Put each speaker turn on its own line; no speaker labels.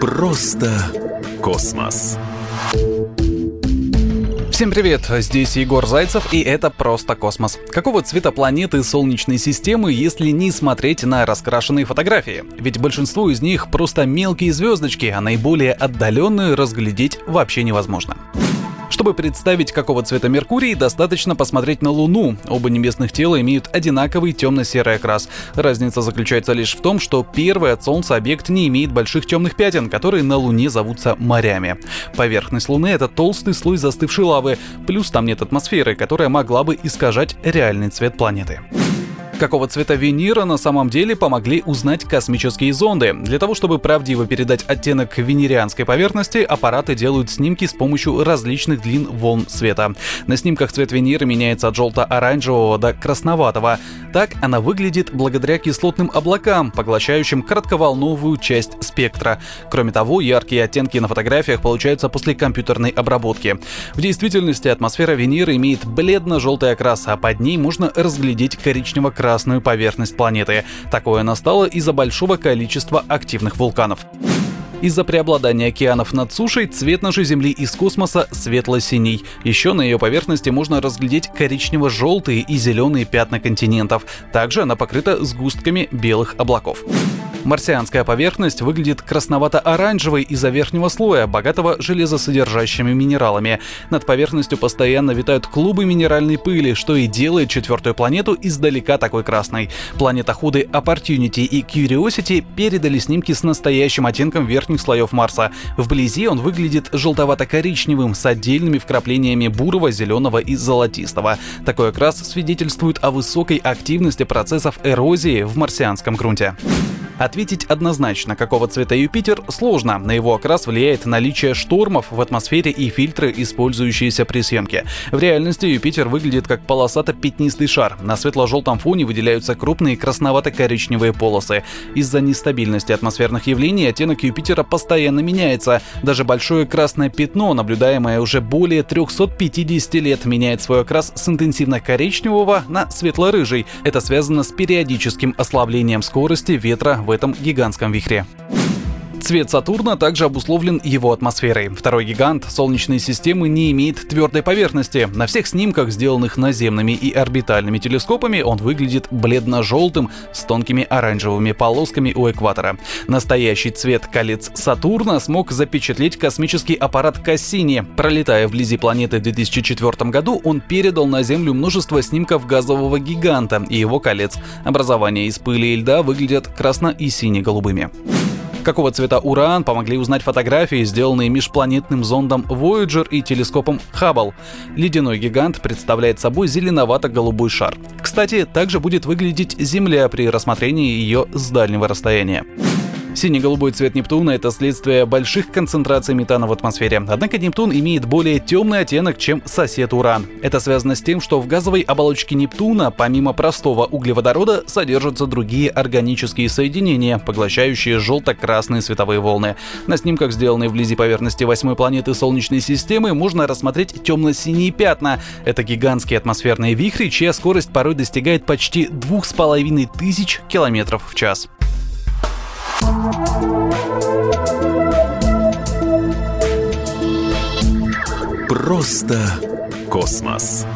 Просто космос.
Всем привет, здесь Егор Зайцев, и это «Просто космос». Какого цвета планеты Солнечной системы, если не смотреть на раскрашенные фотографии? Ведь большинство из них просто мелкие звездочки, а наиболее отдаленные разглядеть вообще невозможно. Чтобы представить, какого цвета Меркурий, достаточно посмотреть на Луну. Оба небесных тела имеют одинаковый темно-серый окрас. Разница заключается лишь в том, что первый от Солнца объект не имеет больших темных пятен, которые на Луне зовутся морями. Поверхность Луны — это толстый слой застывшей лавы, плюс там нет атмосферы, которая могла бы искажать реальный цвет планеты. Какого цвета Венера на самом деле помогли узнать космические зонды. Для того, чтобы правдиво передать оттенок венерианской поверхности, аппараты делают снимки с помощью различных длин волн света. На снимках цвет Венеры меняется от желто-оранжевого до красноватого. Так она выглядит благодаря кислотным облакам, поглощающим кратковолновую часть спектра. Кроме того, яркие оттенки на фотографиях получаются после компьютерной обработки. В действительности атмосфера Венеры имеет бледно-желтый окрас, а под ней можно разглядеть коричнево-красный красную поверхность планеты. Такое настало из-за большого количества активных вулканов. Из-за преобладания океанов над сушей цвет нашей Земли из космоса светло-синий. Еще на ее поверхности можно разглядеть коричнево-желтые и зеленые пятна континентов. Также она покрыта сгустками белых облаков. Марсианская поверхность выглядит красновато-оранжевой из-за верхнего слоя, богатого железосодержащими минералами. Над поверхностью постоянно витают клубы минеральной пыли, что и делает четвертую планету издалека такой красной. Планетоходы Opportunity и Curiosity передали снимки с настоящим оттенком верхних слоев Марса. Вблизи он выглядит желтовато-коричневым с отдельными вкраплениями бурого, зеленого и золотистого. Такой окрас свидетельствует о высокой активности процессов эрозии в марсианском грунте. Ответить однозначно, какого цвета Юпитер, сложно. На его окрас влияет наличие штормов в атмосфере и фильтры, использующиеся при съемке. В реальности Юпитер выглядит как полосато-пятнистый шар. На светло-желтом фоне выделяются крупные красновато-коричневые полосы. Из-за нестабильности атмосферных явлений оттенок Юпитера постоянно меняется. Даже большое красное пятно, наблюдаемое уже более 350 лет, меняет свой окрас с интенсивно-коричневого на светло-рыжий. Это связано с периодическим ослаблением скорости ветра в этом гигантском вихре. Цвет Сатурна также обусловлен его атмосферой. Второй гигант Солнечной системы не имеет твердой поверхности. На всех снимках, сделанных наземными и орбитальными телескопами, он выглядит бледно-желтым с тонкими оранжевыми полосками у экватора. Настоящий цвет колец Сатурна смог запечатлеть космический аппарат Кассини. Пролетая вблизи планеты в 2004 году, он передал на Землю множество снимков газового гиганта и его колец. Образования из пыли и льда выглядят красно- и сине-голубыми. Какого цвета Уран помогли узнать фотографии, сделанные межпланетным зондом Voyager и телескопом Хаббл. Ледяной гигант представляет собой зеленовато-голубой шар. Кстати, также будет выглядеть Земля при рассмотрении ее с дальнего расстояния. Синий-голубой цвет Нептуна — это следствие больших концентраций метана в атмосфере. Однако Нептун имеет более темный оттенок, чем сосед Уран. Это связано с тем, что в газовой оболочке Нептуна, помимо простого углеводорода, содержатся другие органические соединения, поглощающие желто-красные световые волны. На снимках, сделанных вблизи поверхности восьмой планеты Солнечной системы, можно рассмотреть темно-синие пятна. Это гигантские атмосферные вихри, чья скорость порой достигает почти двух с половиной тысяч километров в час.
Просто космос.